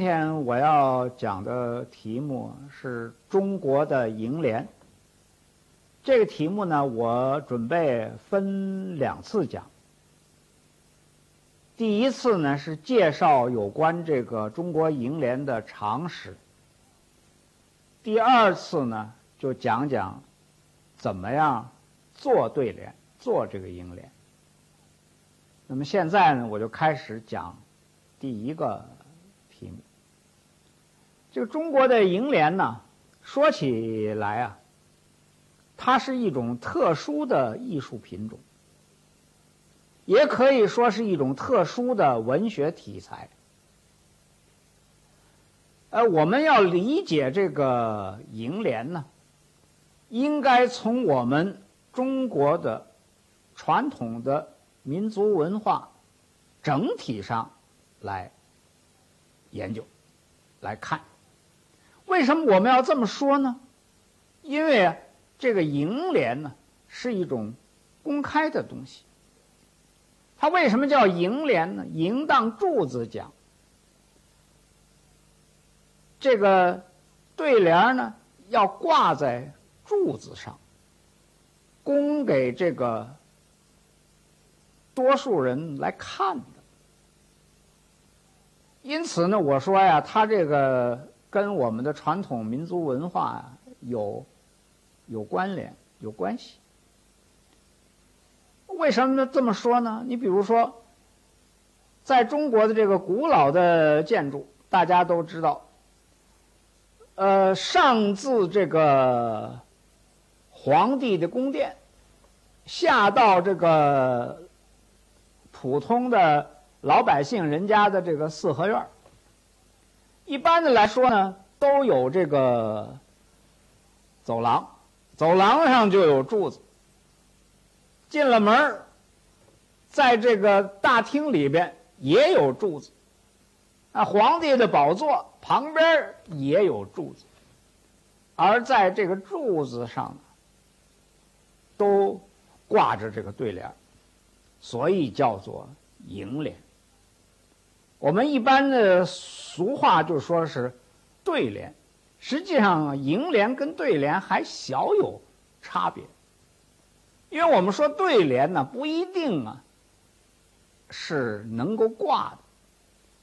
今天我要讲的题目是中国的楹联。这个题目呢，我准备分两次讲。第一次呢是介绍有关这个中国楹联的常识。第二次呢就讲讲怎么样做对联，做这个楹联。那么现在呢，我就开始讲第一个。题目，这个中国的楹联呢，说起来啊，它是一种特殊的艺术品种，也可以说是一种特殊的文学题材。呃，我们要理解这个楹联呢，应该从我们中国的传统的民族文化整体上来。研究来看，为什么我们要这么说呢？因为这个楹联呢是一种公开的东西。它为什么叫楹联呢？楹当柱子讲，这个对联呢要挂在柱子上，供给这个多数人来看的。因此呢，我说呀，它这个跟我们的传统民族文化有有关联、有关系。为什么？这么说呢？你比如说，在中国的这个古老的建筑，大家都知道，呃，上自这个皇帝的宫殿，下到这个普通的。老百姓人家的这个四合院儿一般的来说呢，都有这个走廊，走廊上就有柱子。进了门在这个大厅里边也有柱子。啊，皇帝的宝座旁边也有柱子，而在这个柱子上都挂着这个对联，所以叫做楹联。我们一般的俗话就说是对联，实际上楹联跟对联还小有差别。因为我们说对联呢，不一定啊是能够挂的，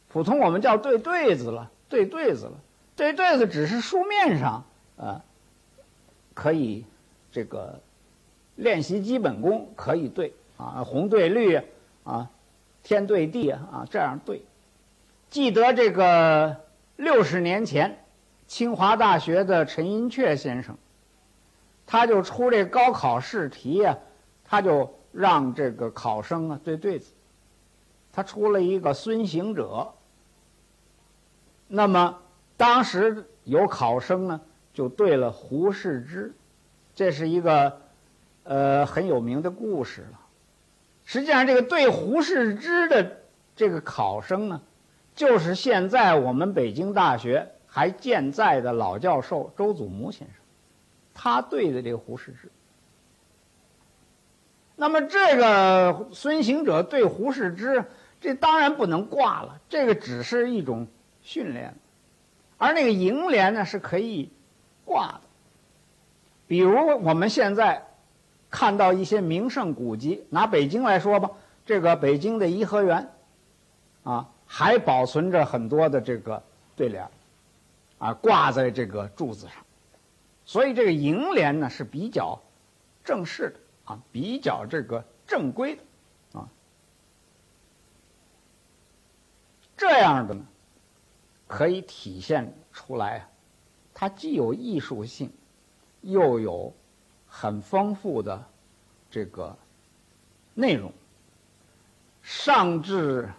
普通我们叫对对子了，对对子了，对对子只是书面上啊可以这个练习基本功，可以对啊红对绿啊天对地啊这样对。记得这个六十年前，清华大学的陈寅恪先生，他就出这高考试题呀，他就让这个考生啊对对子，他出了一个孙行者。那么当时有考生呢就对了胡适之，这是一个呃很有名的故事了。实际上，这个对胡适之的这个考生呢。就是现在我们北京大学还健在的老教授周祖母先生，他对的这个胡适之。那么这个孙行者对胡适之，这当然不能挂了，这个只是一种训练。而那个楹联呢是可以挂的，比如我们现在看到一些名胜古迹，拿北京来说吧，这个北京的颐和园，啊。还保存着很多的这个对联啊，挂在这个柱子上，所以这个楹联呢是比较正式的啊，比较这个正规的啊，这样的呢可以体现出来，它既有艺术性，又有很丰富的这个内容，上至。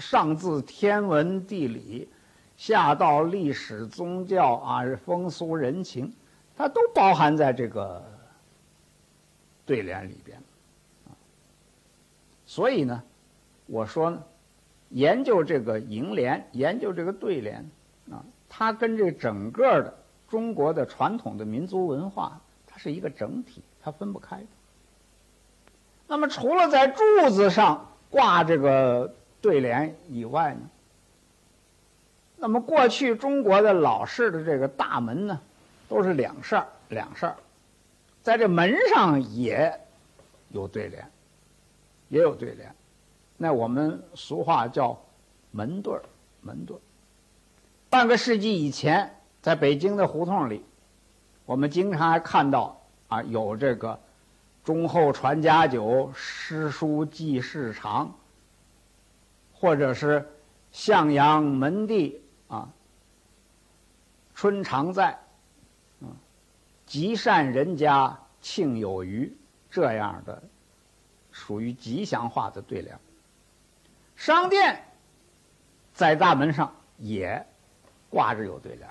上自天文地理，下到历史宗教啊，风俗人情，它都包含在这个对联里边。所以呢，我说呢，研究这个楹联，研究这个对联啊，它跟这整个的中国的传统的民族文化，它是一个整体，它分不开的。那么，除了在柱子上挂这个。对联以外呢，那么过去中国的老式的这个大门呢，都是两扇两扇在这门上也有对联，也有对联。那我们俗话叫门对，门对。半个世纪以前，在北京的胡同里，我们经常还看到啊，有这个“忠厚传家久，诗书继世长”，或者是“向阳门第啊，春常在”，啊，“积善人家庆有余”这样的，属于吉祥话的对联。商店在大门上也。挂着有对联，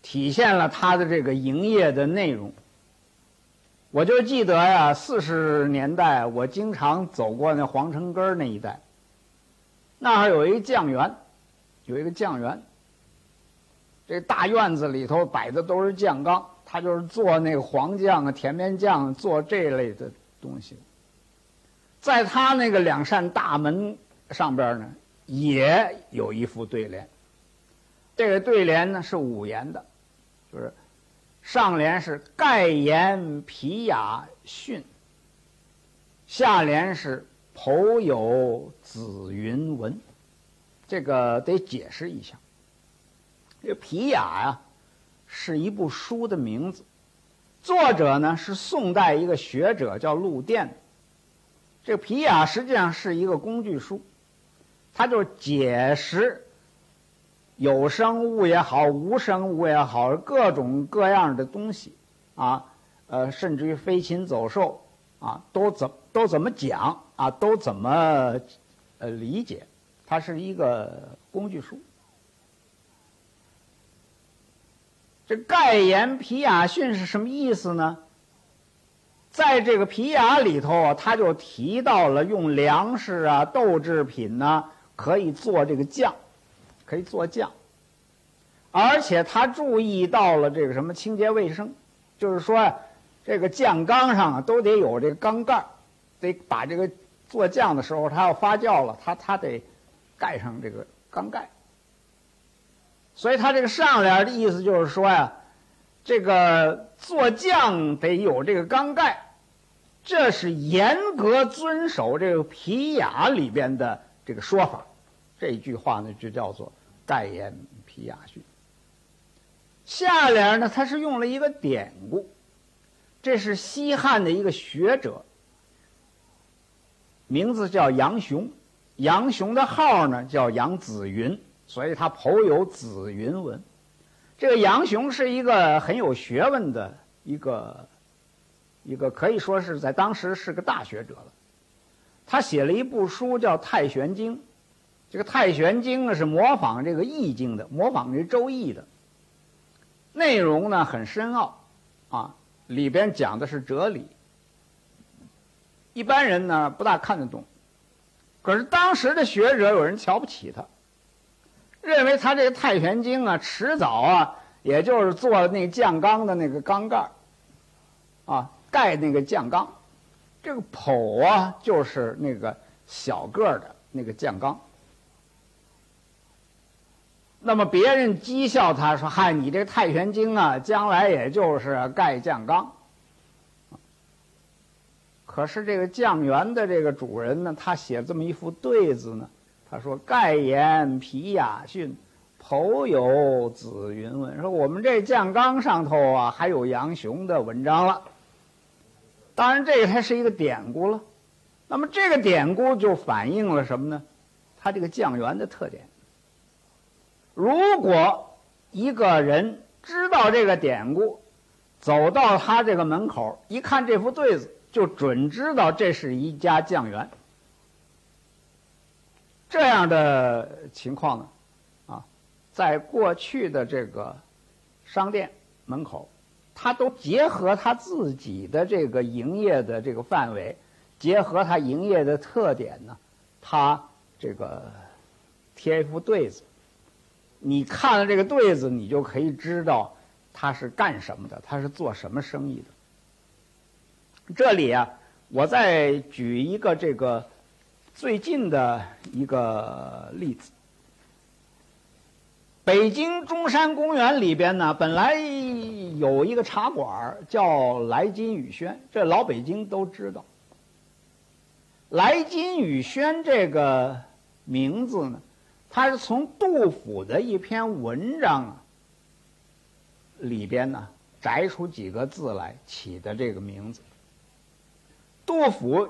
体现了他的这个营业的内容。我就记得呀，四十年代我经常走过那皇城根那一带，那儿有一个酱园，有一个酱园。这大院子里头摆的都是酱缸，他就是做那个黄酱啊、甜面酱，做这类的东西。在他那个两扇大门上边呢，也有一副对联。这个对联呢是五言的，就是上联是盖言皮雅训，下联是剖有紫云文。这个得解释一下。这皮雅呀是一部书的名字，作者呢是宋代一个学者叫陆佃。这皮雅实际上是一个工具书，它就是解释。有生物也好，无生物也好，各种各样的东西，啊，呃，甚至于飞禽走兽，啊，都怎都怎么讲啊，都怎么呃理解？它是一个工具书。这盖言皮雅逊是什么意思呢？在这个皮雅里头啊，他就提到了用粮食啊、豆制品呢，可以做这个酱。可以做酱，而且他注意到了这个什么清洁卫生，就是说，这个酱缸上啊都得有这个缸盖得把这个做酱的时候，它要发酵了，它它得盖上这个缸盖。所以他这个上联的意思就是说呀，这个做酱得有这个缸盖，这是严格遵守这个皮雅里边的这个说法。这句话呢，就叫做。代言皮雅逊。下联呢，他是用了一个典故，这是西汉的一个学者，名字叫杨雄，杨雄的号呢叫杨子云，所以他颇有子云文。这个杨雄是一个很有学问的一个，一个可以说是在当时是个大学者了。他写了一部书叫《太玄经》。这个《太玄经》呢是模仿这个《易经》的，模仿这《周易》的，内容呢很深奥，啊，里边讲的是哲理，一般人呢不大看得懂。可是当时的学者有人瞧不起他，认为他这个《太玄经》啊，迟早啊，也就是做那酱缸的那个缸盖啊，盖那个酱缸，这个剖啊，就是那个小个的那个酱缸。那么别人讥笑他说：“嗨，你这《太玄经》啊，将来也就是盖酱缸。”可是这个酱园的这个主人呢，他写这么一副对子呢，他说：“盖言皮雅训，剖有子云文。”说我们这酱缸上头啊，还有杨雄的文章了。当然，这个它是一个典故了。那么这个典故就反映了什么呢？它这个酱园的特点。如果一个人知道这个典故，走到他这个门口，一看这副对子，就准知道这是一家酱园。这样的情况呢，啊，在过去的这个商店门口，他都结合他自己的这个营业的这个范围，结合他营业的特点呢，他这个贴一副对子。你看了这个对子，你就可以知道他是干什么的，他是做什么生意的。这里啊，我再举一个这个最近的一个例子。北京中山公园里边呢，本来有一个茶馆叫来金雨轩，这老北京都知道。来金雨轩这个名字呢，他是从杜甫的一篇文章啊里边呢摘出几个字来起的这个名字。杜甫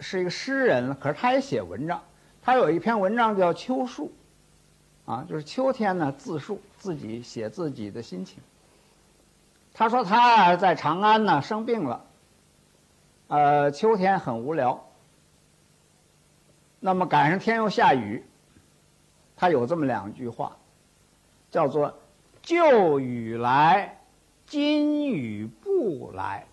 是一个诗人，可是他也写文章，他有一篇文章叫《秋述》。啊，就是秋天呢，自述自己写自己的心情。他说他在长安呢生病了，呃，秋天很无聊。那么赶上天又下雨，他有这么两句话，叫做“旧雨来，今雨不来”。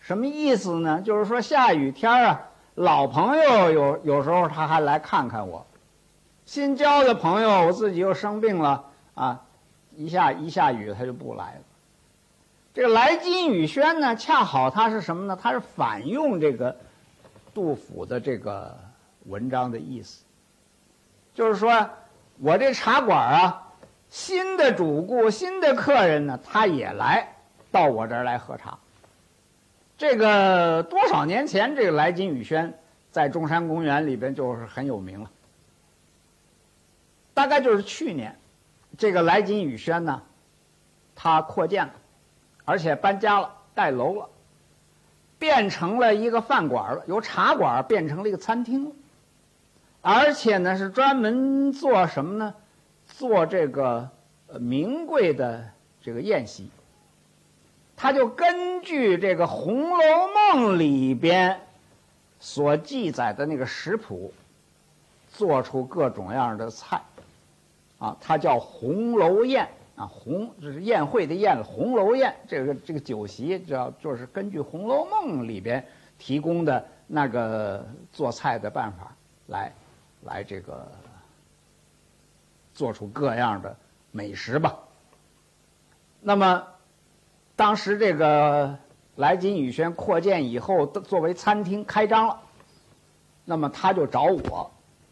什么意思呢？就是说下雨天啊，老朋友有有时候他还来看看我。新交的朋友，我自己又生病了啊！一下一下雨，他就不来了。这个“来金雨轩”呢，恰好它是什么呢？它是反用这个杜甫的这个文章的意思，就是说我这茶馆啊，新的主顾、新的客人呢，他也来到我这儿来喝茶。这个多少年前，这个“来金雨轩”在中山公园里边就是很有名了。大概就是去年，这个来金雨轩呢，它扩建了，而且搬家了，盖楼了，变成了一个饭馆了，由茶馆变成了一个餐厅了，而且呢是专门做什么呢？做这个名贵的这个宴席。他就根据这个《红楼梦》里边所记载的那个食谱，做出各种样的菜。啊，它叫红楼宴啊，红就是宴会的宴，红楼宴这个这个酒席，叫就是根据《红楼梦》里边提供的那个做菜的办法来，来这个做出各样的美食吧。那么，当时这个来金宇轩扩建以后，作为餐厅开张了，那么他就找我，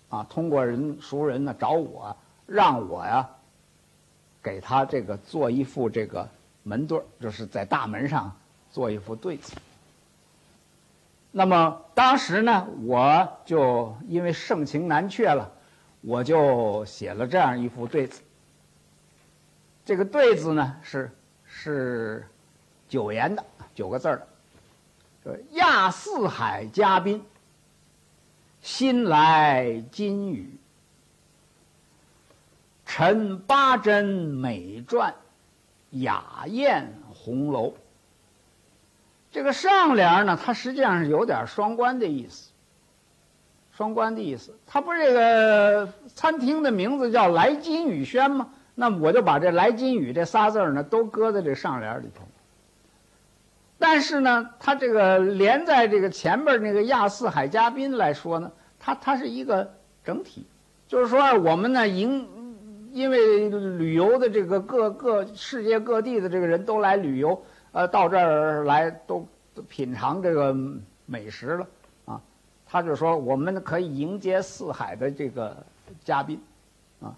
啊，通过人熟人呢找我。让我呀，给他这个做一副这个门对儿，就是在大门上做一副对子。那么当时呢，我就因为盛情难却了，我就写了这样一副对子。这个对子呢是是九言的，九个字儿的，说亚四海嘉宾，新来金雨。陈八珍美传，雅宴红楼。这个上联呢，它实际上是有点双关的意思。双关的意思，它不是这个餐厅的名字叫来金雨轩吗？那我就把这来金雨这仨字呢，都搁在这上联里头。但是呢，它这个连在这个前边那个亚四海嘉宾来说呢，它它是一个整体，就是说我们呢迎。因为旅游的这个各各世界各地的这个人都来旅游，呃，到这儿来都品尝这个美食了，啊，他就说我们可以迎接四海的这个嘉宾，啊，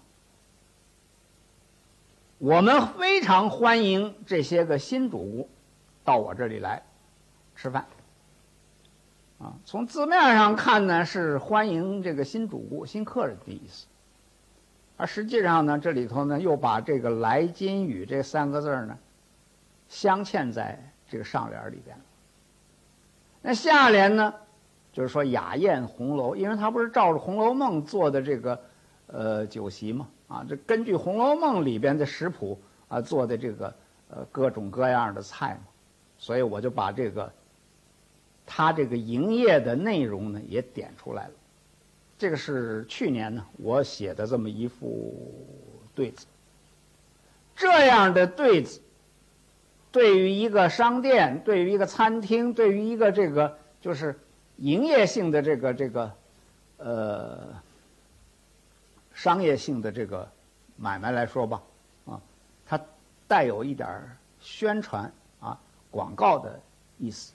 我们非常欢迎这些个新主顾到我这里来吃饭，啊，从字面上看呢是欢迎这个新主顾、新客人的意思。而实际上呢，这里头呢又把这个“来金雨”这三个字呢，镶嵌在这个上联里边。那下联呢，就是说雅宴红楼，因为他不是照着《红楼梦》做的这个呃酒席嘛，啊，这根据《红楼梦》里边的食谱啊做的这个呃各种各样的菜嘛，所以我就把这个他这个营业的内容呢也点出来了。这个是去年呢，我写的这么一副对子。这样的对子，对于一个商店，对于一个餐厅，对于一个这个就是营业性的这个这个呃商业性的这个买卖来说吧，啊，它带有一点宣传啊广告的意思，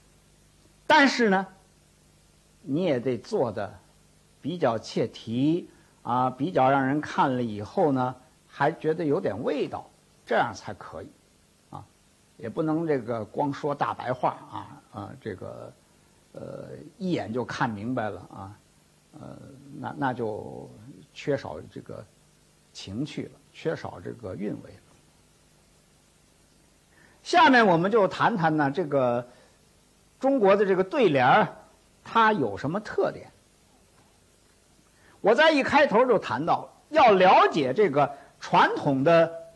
但是呢，你也得做的。比较切题啊，比较让人看了以后呢，还觉得有点味道，这样才可以，也不能这个光说大白话啊啊，这个呃一眼就看明白了啊，呃，那那就缺少这个情趣了，缺少这个韵味了。下面我们就谈谈呢，这个中国的这个对联儿，它有什么特点？我在一开头就谈到，要了解这个传统的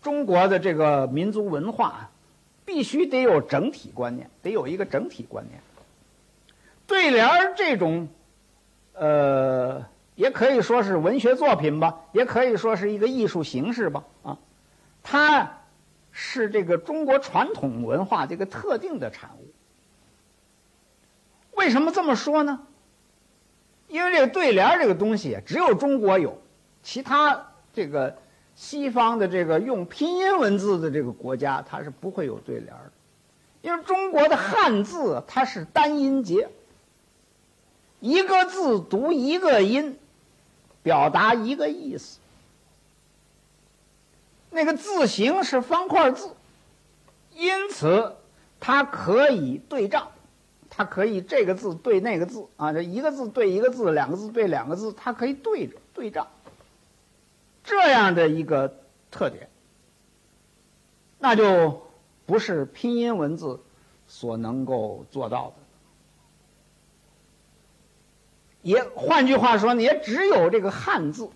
中国的这个民族文化，必须得有整体观念，得有一个整体观念。对联儿这种，呃，也可以说是文学作品吧，也可以说是一个艺术形式吧，啊，它。是这个中国传统文化这个特定的产物。为什么这么说呢？因为这个对联这个东西只有中国有，其他这个西方的这个用拼音文字的这个国家，它是不会有对联的。因为中国的汉字它是单音节，一个字读一个音，表达一个意思。那个字形是方块字，因此它可以对仗，它可以这个字对那个字啊，这一个字对一个字，两个字对两个字，它可以对着对仗，这样的一个特点，那就不是拼音文字所能够做到的。也换句话说，也只有这个汉字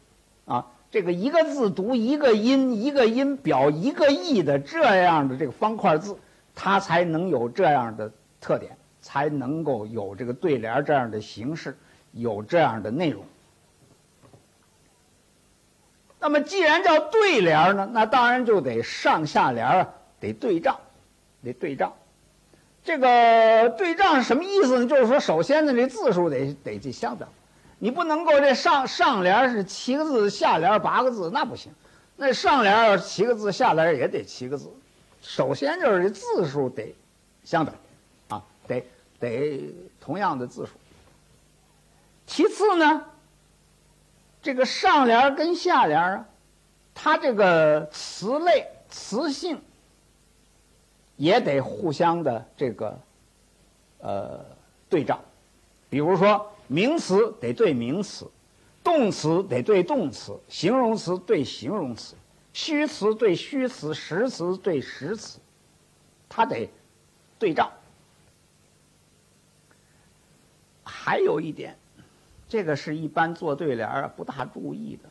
啊。这个一个字读一个音，一个音表一个意的这样的这个方块字，它才能有这样的特点，才能够有这个对联这样的形式，有这样的内容。那么既然叫对联呢，那当然就得上下联啊得对仗，得对仗。这个对仗什么意思呢？就是说，首先呢，这字数得得这相等。你不能够这上上联是七个字，下联八个字，那不行。那上联要七个字，下联也得七个字。首先就是这字数得相等，啊，得得同样的字数。其次呢，这个上联跟下联啊，它这个词类词性也得互相的这个呃对仗，比如说。名词得对名词，动词得对动词，形容词对形容词，虚词对虚词，实词对实词，它得对仗。还有一点，这个是一般做对联儿不大注意的，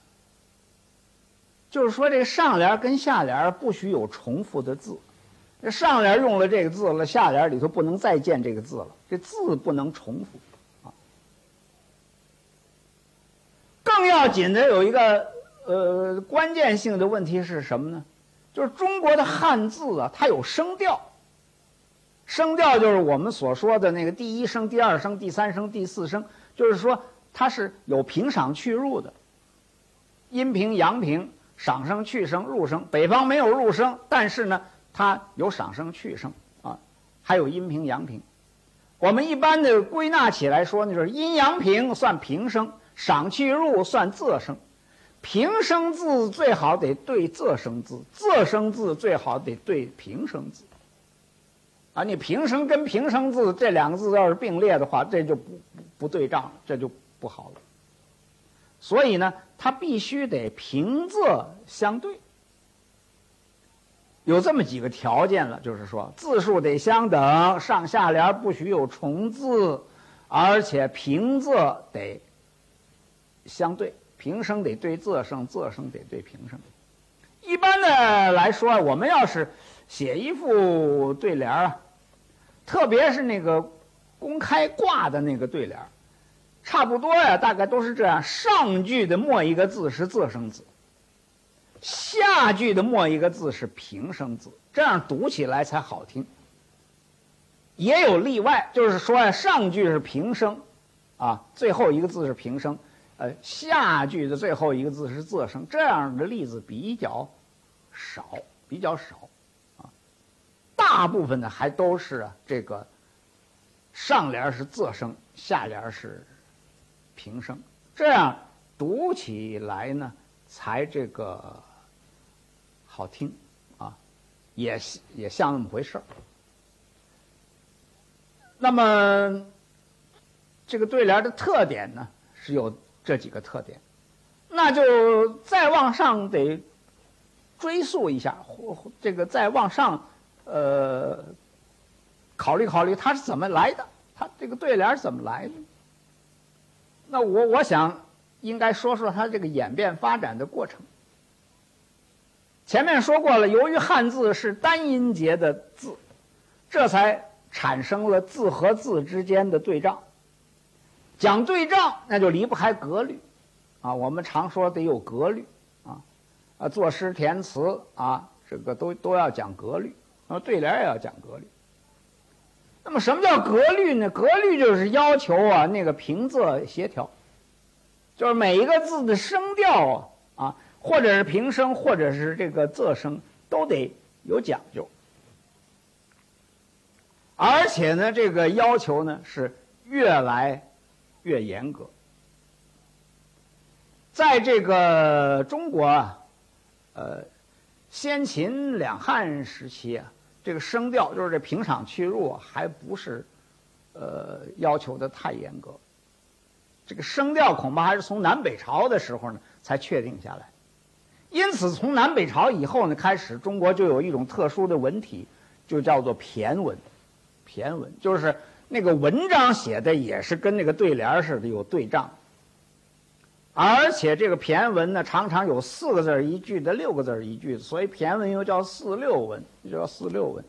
就是说这个上联跟下联不许有重复的字，这上联用了这个字了，下联里头不能再见这个字了，这字不能重复。啊更要紧的有一个呃关键性的问题是什么呢？就是中国的汉字啊，它有声调。声调就是我们所说的那个第一声、第二声、第三声、第四声，就是说它是有平赏去入的，阴平、阳平、赏声、去声、入声。北方没有入声，但是呢，它有赏声、去声啊，还有阴平、阳平。我们一般的归纳起来说呢，就是阴阳平算平声。赏去入算仄声，平声字最好得对仄声字，仄声字最好得对平声字。啊，你平声跟平声字这两个字要是并列的话，这就不不对仗，这就不好了。所以呢，它必须得平仄相对，有这么几个条件了，就是说字数得相等，上下联不许有重字，而且平仄得。相对平声得对仄声，仄声得对平声。一般的来说，我们要是写一副对联啊，特别是那个公开挂的那个对联差不多呀，大概都是这样：上句的末一个字是仄声字，下句的末一个字是平声字，这样读起来才好听。也有例外，就是说呀，上句是平声，啊，最后一个字是平声。呃，下句的最后一个字是仄声，这样的例子比较少，比较少，啊，大部分的还都是这个上联是仄声，下联是平声，这样读起来呢才这个好听，啊，也也像那么回事儿。那么这个对联的特点呢，是有这几个特点，那就再往上得追溯一下，或这个再往上，呃，考虑考虑它是怎么来的，它这个对联是怎么来的？那我我想应该说说它这个演变发展的过程。前面说过了，由于汉字是单音节的字，这才产生了字和字之间的对仗。讲对仗，那就离不开格律，啊，我们常说得有格律，啊，啊，作诗填词啊，这个都都要讲格律，啊，对联也要讲格律。那么，什么叫格律呢？格律就是要求啊，那个平仄协调，就是每一个字的声调啊啊。或者是平声，或者是这个仄声，都得有讲究。而且呢，这个要求呢是越来越严格。在这个中国啊，呃，先秦两汉时期啊，这个声调就是这平场去入还不是呃要求的太严格。这个声调恐怕还是从南北朝的时候呢才确定下来。因此，从南北朝以后呢，开始中国就有一种特殊的文体，就叫做骈文。骈文就是那个文章写的也是跟那个对联似的，有对仗。而且这个骈文呢，常常有四个字一句的，六个字一句的，所以骈文又叫四六文，又叫四六文。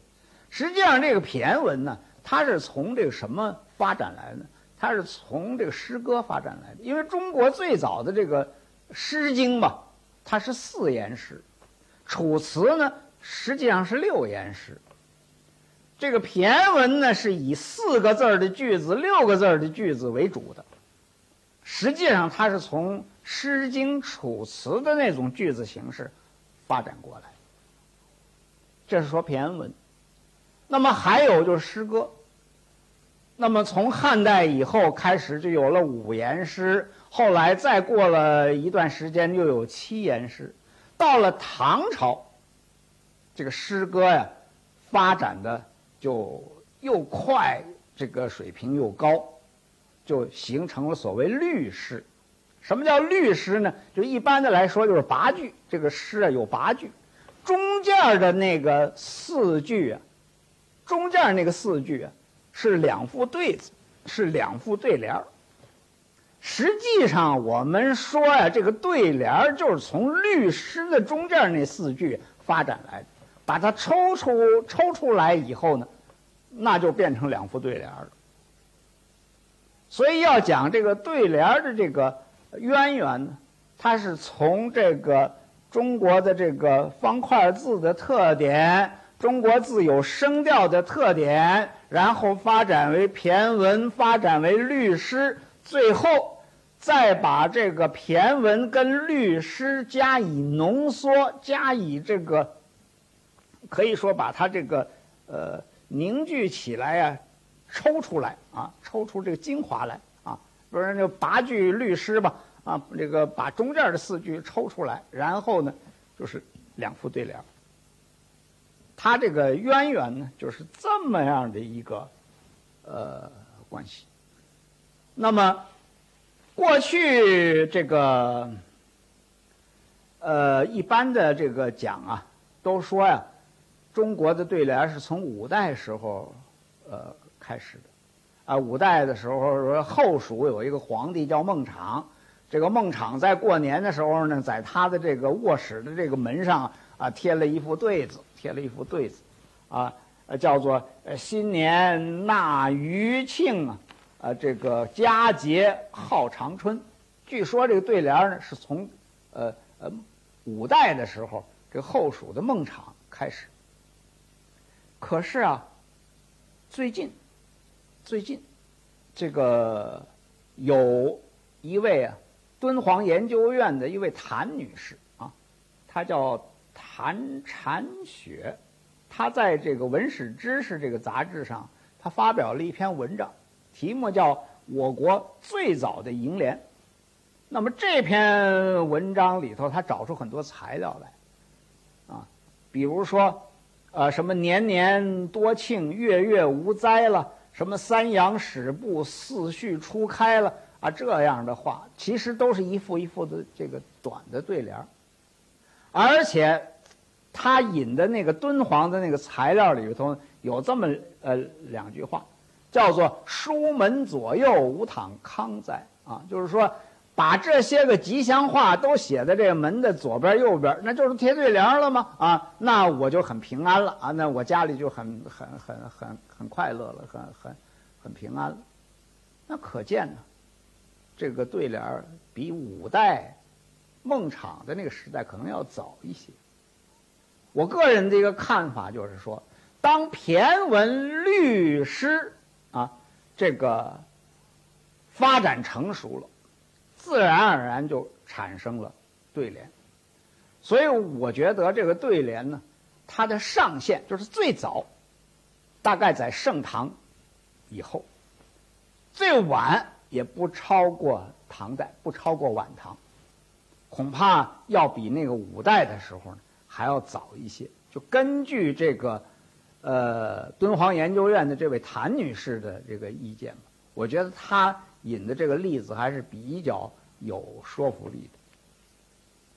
实际上，这个骈文呢，它是从这个什么发展来的？它是从这个诗歌发展来的。因为中国最早的这个《诗经》吧。它是四言诗，楚辞呢实际上是六言诗。这个骈文呢是以四个字的句子、六个字的句子为主的，实际上它是从《诗经》《楚辞》的那种句子形式发展过来。这是说骈文。那么还有就是诗歌。那么从汉代以后开始就有了五言诗。后来再过了一段时间，又有七言诗。到了唐朝，这个诗歌呀，发展的就又快，这个水平又高，就形成了所谓律诗。什么叫律诗呢？就一般的来说，就是八句。这个诗啊有八句，中间的那个四句啊，中间那个四句啊，是两副对子，是两副对联。实际上，我们说呀，这个对联就是从律诗的中间那四句发展来的，把它抽出抽出来以后呢，那就变成两副对联了。所以要讲这个对联的这个渊源呢，它是从这个中国的这个方块字的特点，中国字有声调的特点，然后发展为骈文，发展为律诗。最后，再把这个骈文跟律诗加以浓缩，加以这个，可以说把它这个呃凝聚起来呀，抽出来啊，抽出这个精华来啊，不是就八句律诗吧啊，这个把中间的四句抽出来，然后呢就是两副对联。它这个渊源呢，就是这么样的一个呃关系。那么，过去这个，呃，一般的这个讲啊，都说呀，中国的对联是从五代时候，呃，开始的，啊，五代的时候说后蜀有一个皇帝叫孟昶，这个孟昶在过年的时候呢，在他的这个卧室的这个门上啊，贴了一副对子，贴了一副对子，啊，叫做“呃新年纳余庆”啊。啊，这个佳节号长春，据说这个对联呢是从，呃呃，五代的时候，这后蜀的孟昶开始。可是啊，最近，最近，这个有一位啊，敦煌研究院的一位谭女士啊，她叫谭婵雪，她在这个《文史知识》这个杂志上，她发表了一篇文章。题目叫“我国最早的楹联”，那么这篇文章里头，他找出很多材料来，啊，比如说，呃，什么年年多庆，月月无灾了，什么三阳始布，四序初开了啊，这样的话，其实都是一副一副的这个短的对联而且他引的那个敦煌的那个材料里头有这么呃两句话，叫做“书门左右，无躺康在”啊，就是说。把这些个吉祥话都写在这个门的左边右边，那就是贴对联了吗？啊，那我就很平安了啊，那我家里就很很很很很快乐了，很很很平安了。那可见呢，这个对联比五代孟昶的那个时代可能要早一些。我个人的一个看法就是说，当骈文律诗啊这个发展成熟了。自然而然就产生了对联，所以我觉得这个对联呢，它的上限就是最早，大概在盛唐以后，最晚也不超过唐代，不超过晚唐，恐怕要比那个五代的时候呢还要早一些。就根据这个，呃，敦煌研究院的这位谭女士的这个意见我觉得她引的这个例子还是比较。有说服力的。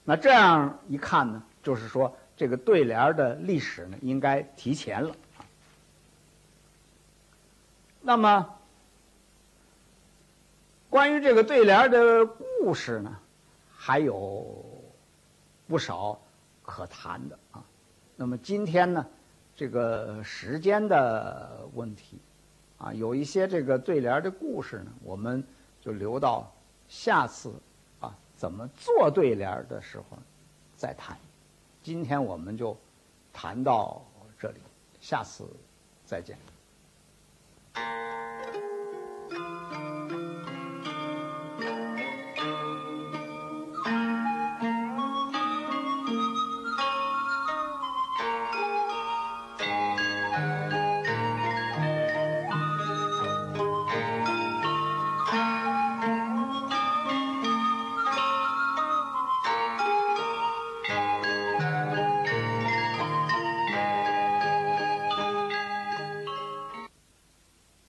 那这样一看呢，就是说这个对联的历史呢，应该提前了。那么，关于这个对联的故事呢，还有不少可谈的啊。那么今天呢，这个时间的问题啊，有一些这个对联的故事呢，我们就留到。下次啊，怎么做对联的时候再谈。今天我们就谈到这里，下次再见。